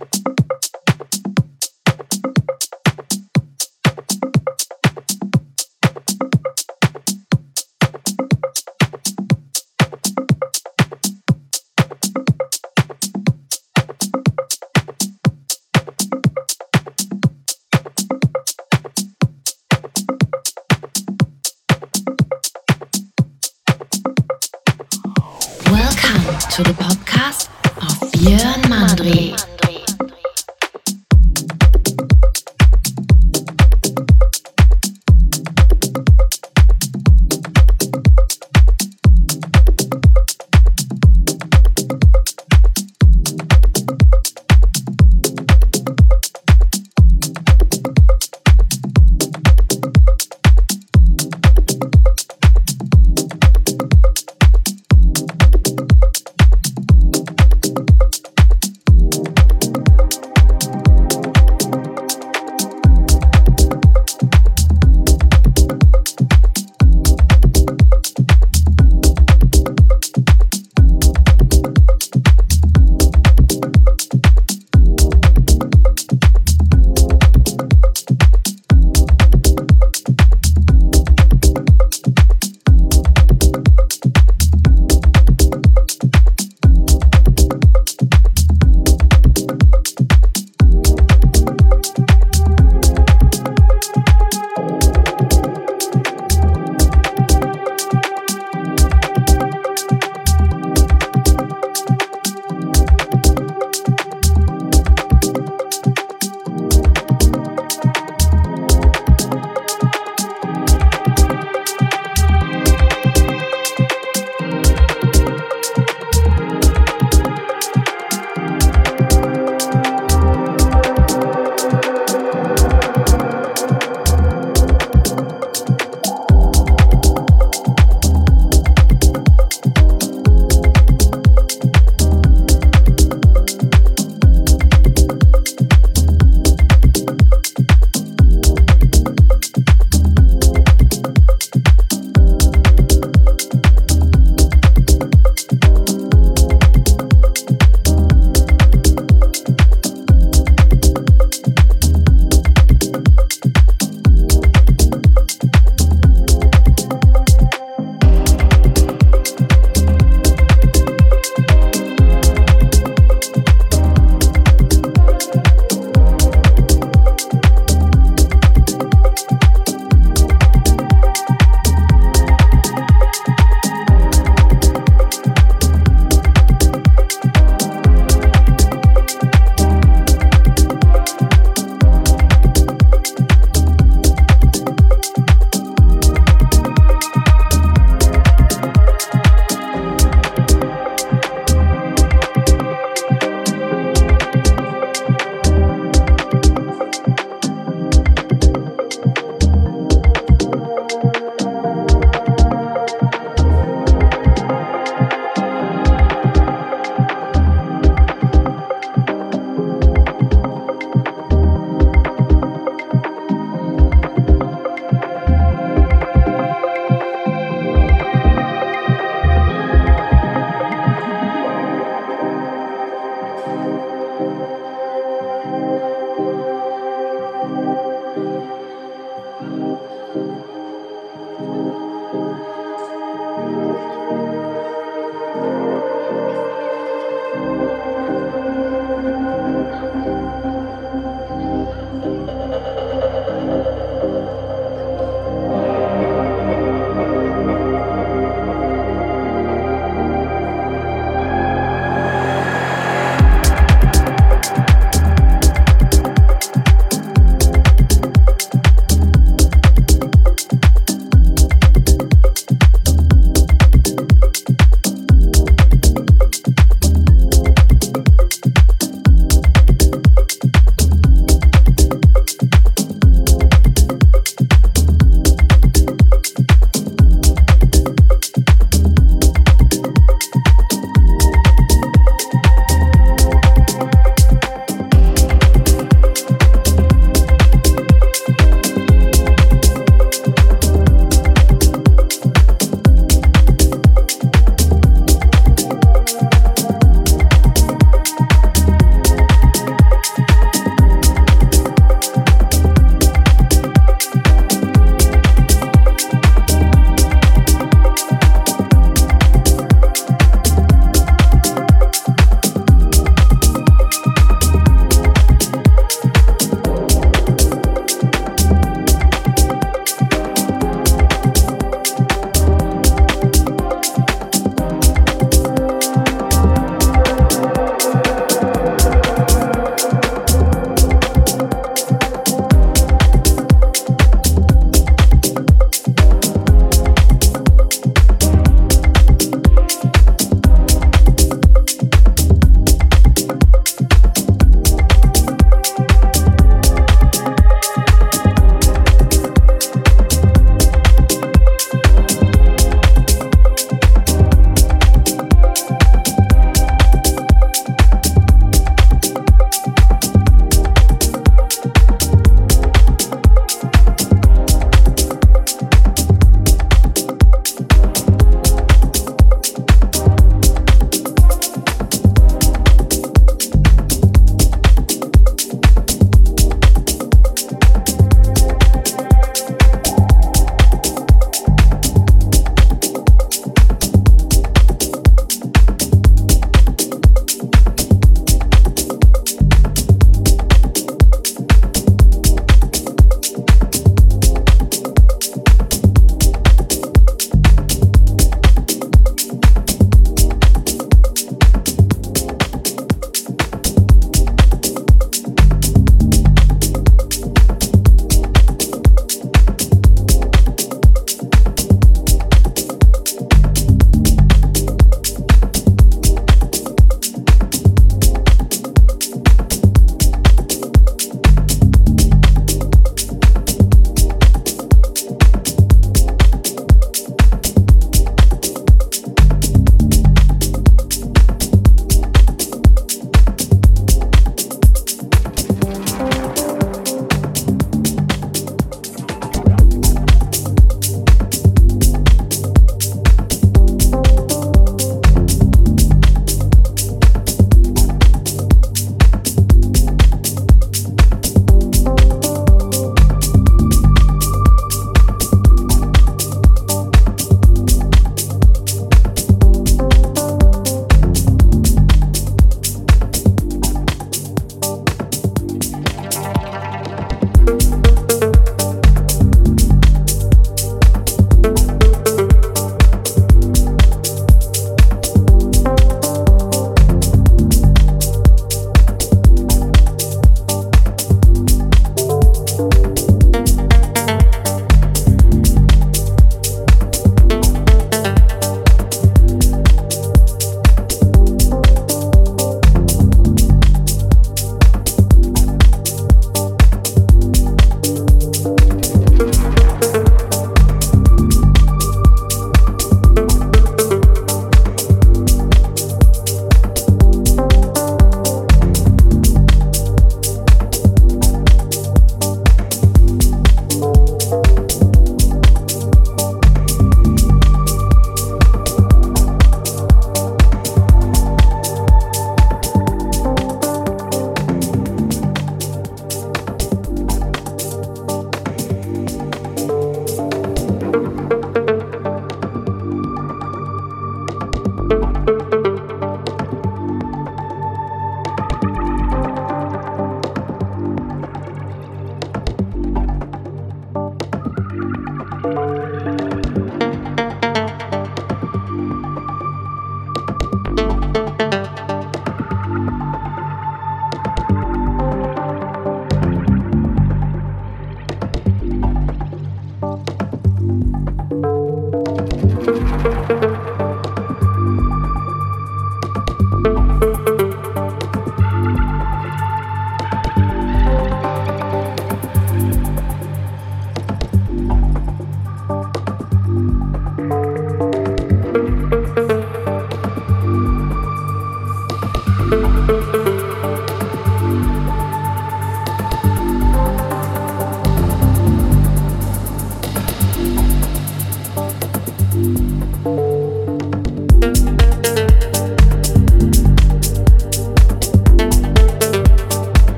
you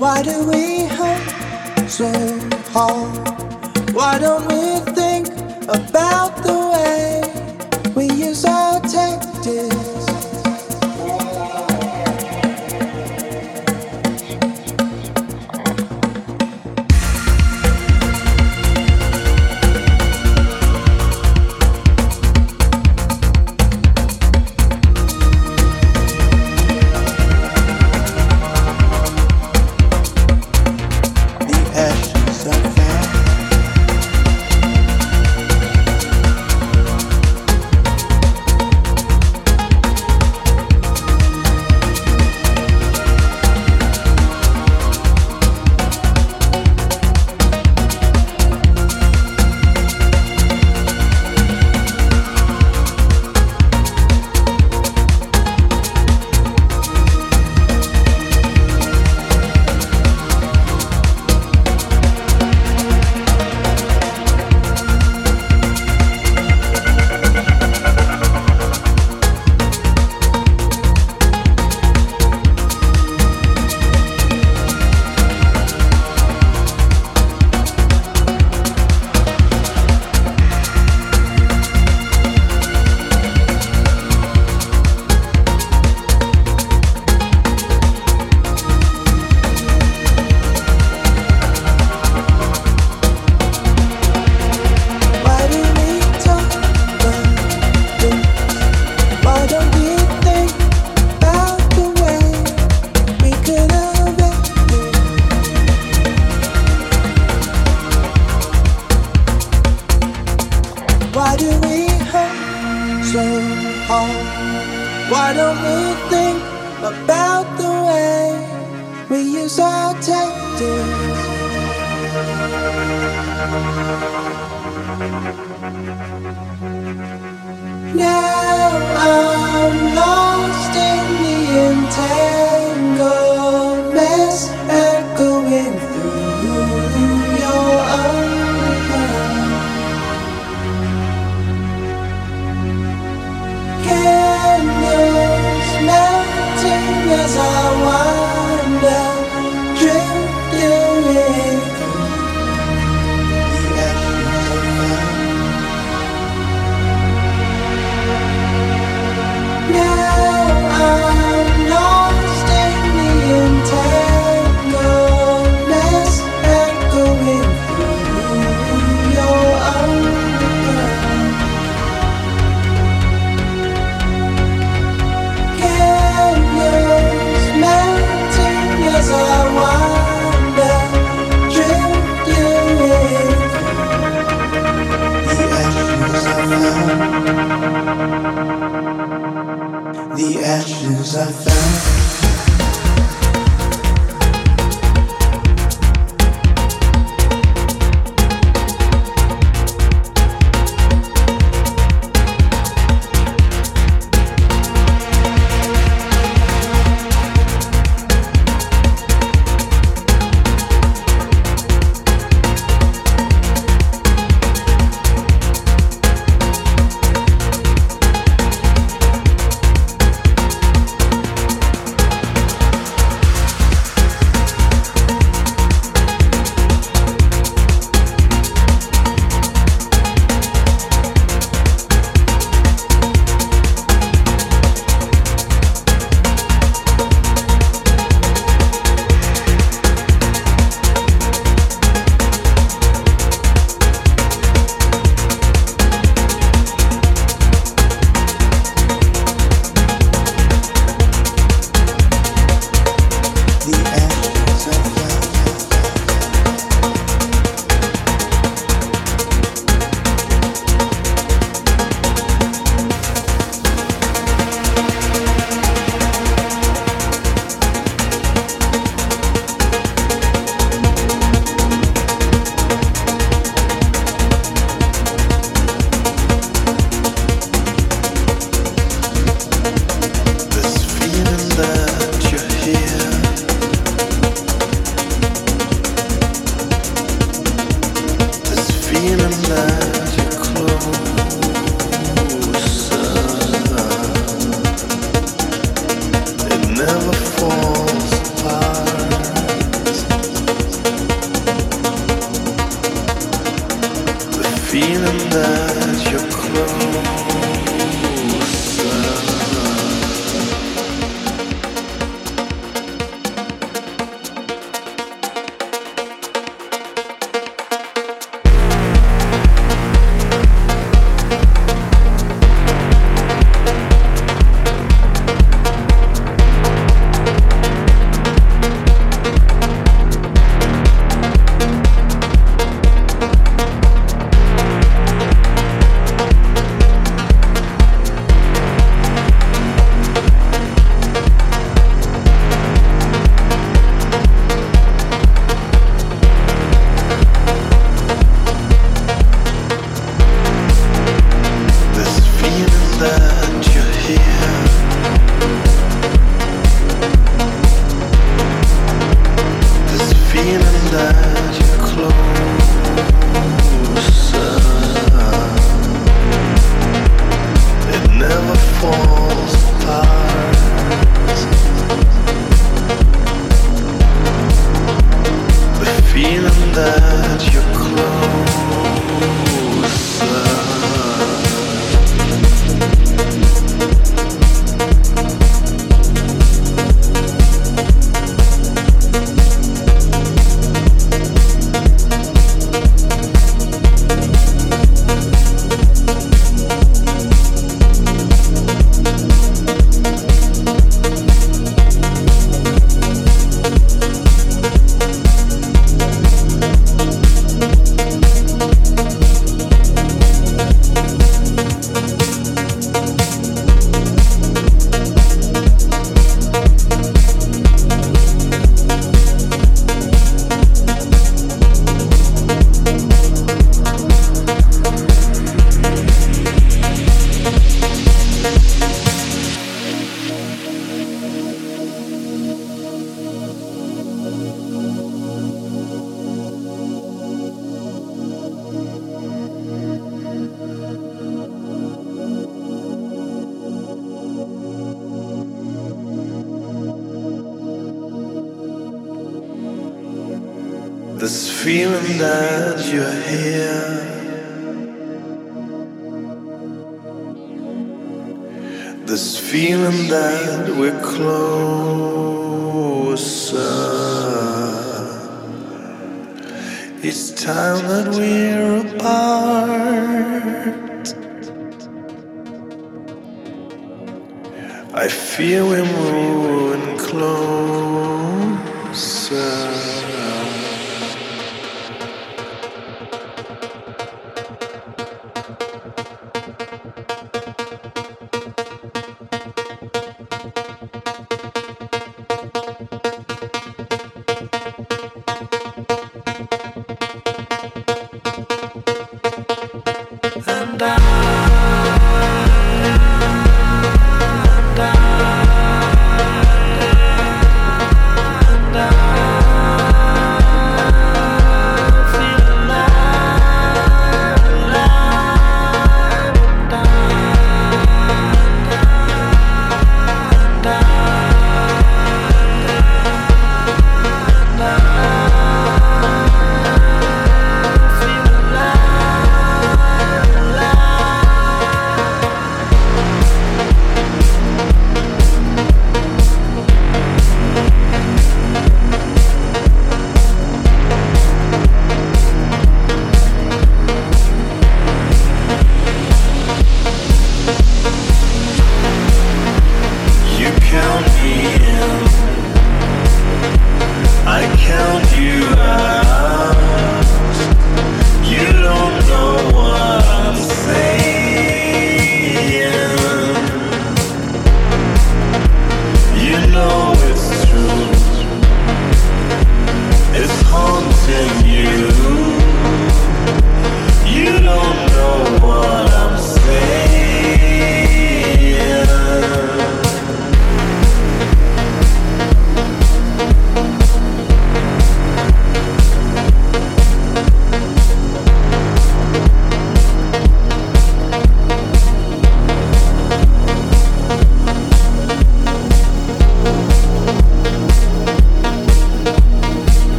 Why do we hurt so hard? Why don't we think about the way we use our tactics? The ashes I found.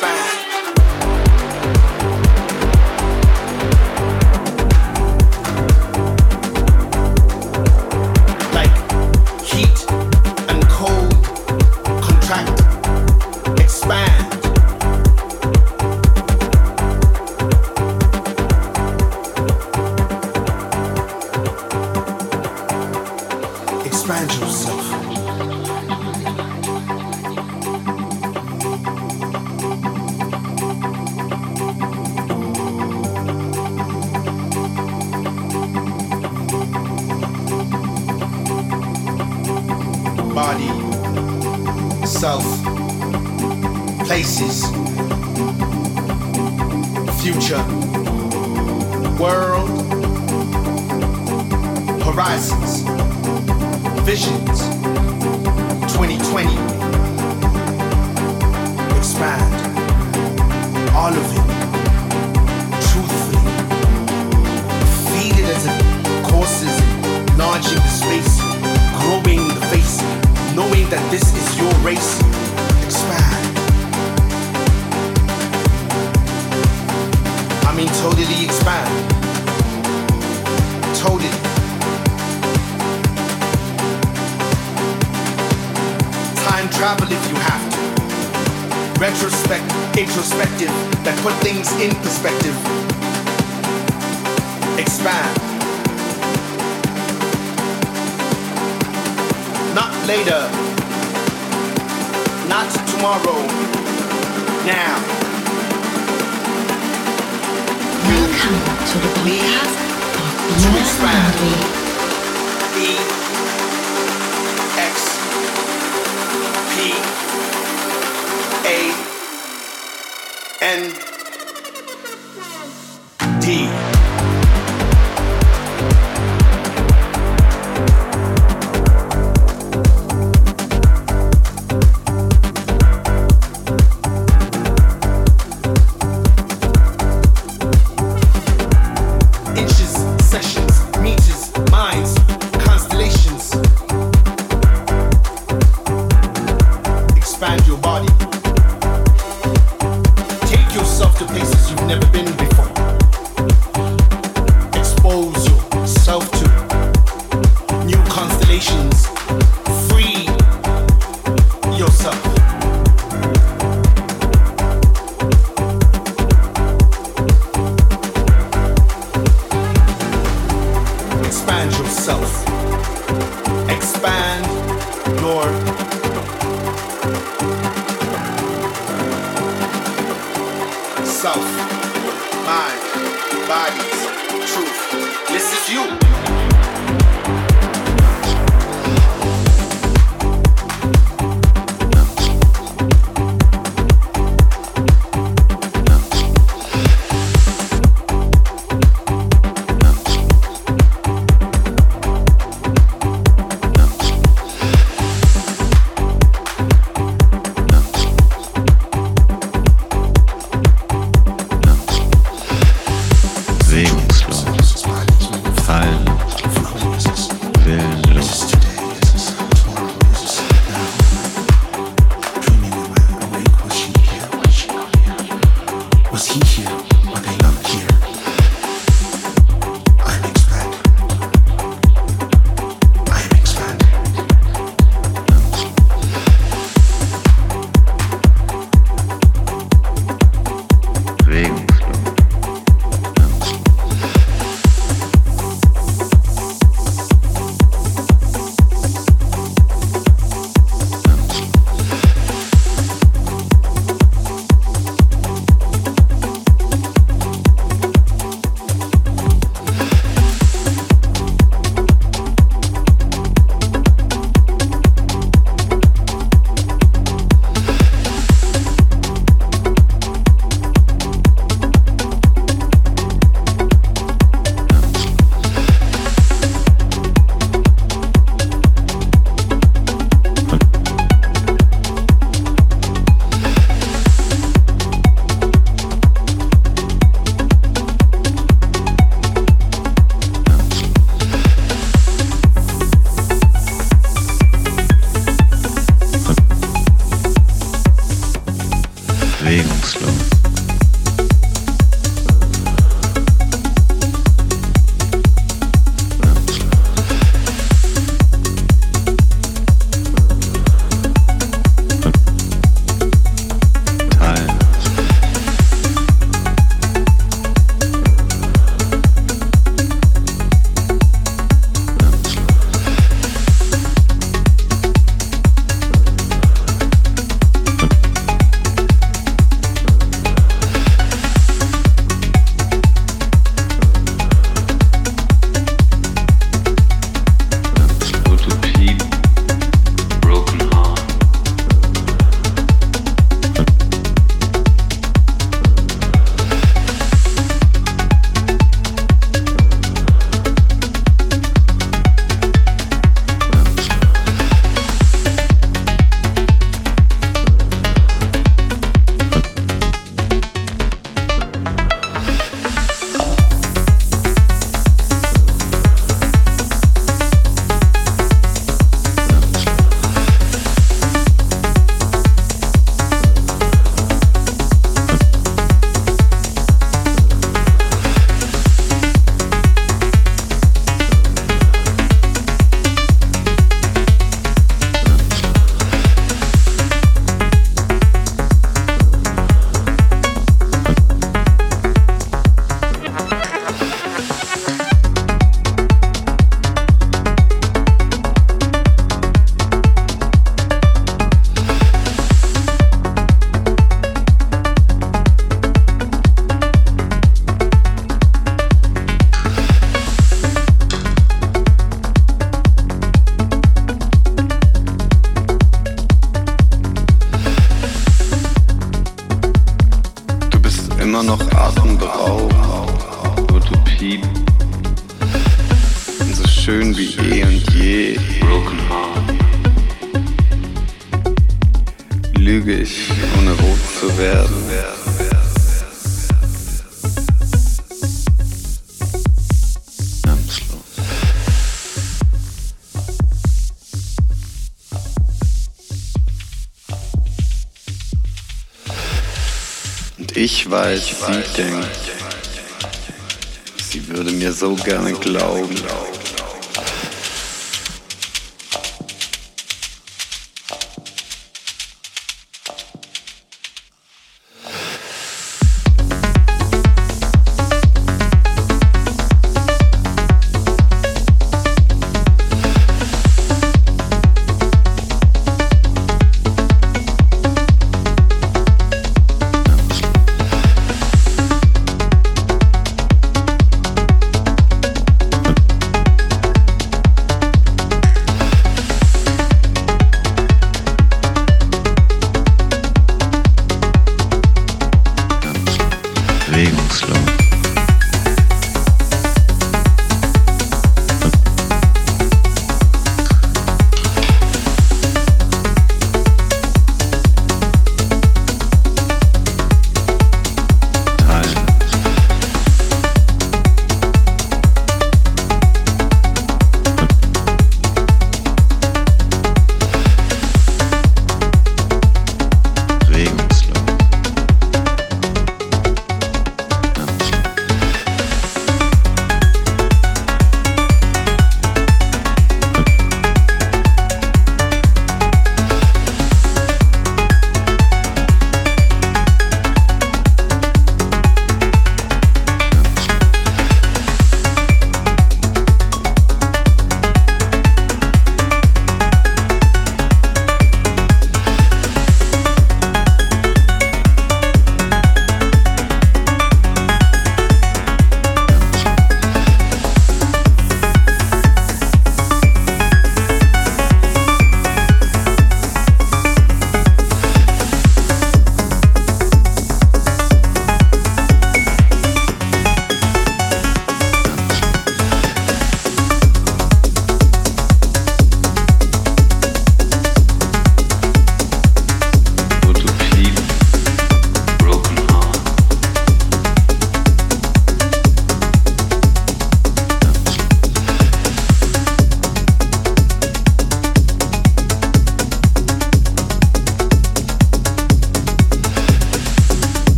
Fallen Ich weiß, sie denkt, sie würde mir so gerne glauben. regungslos.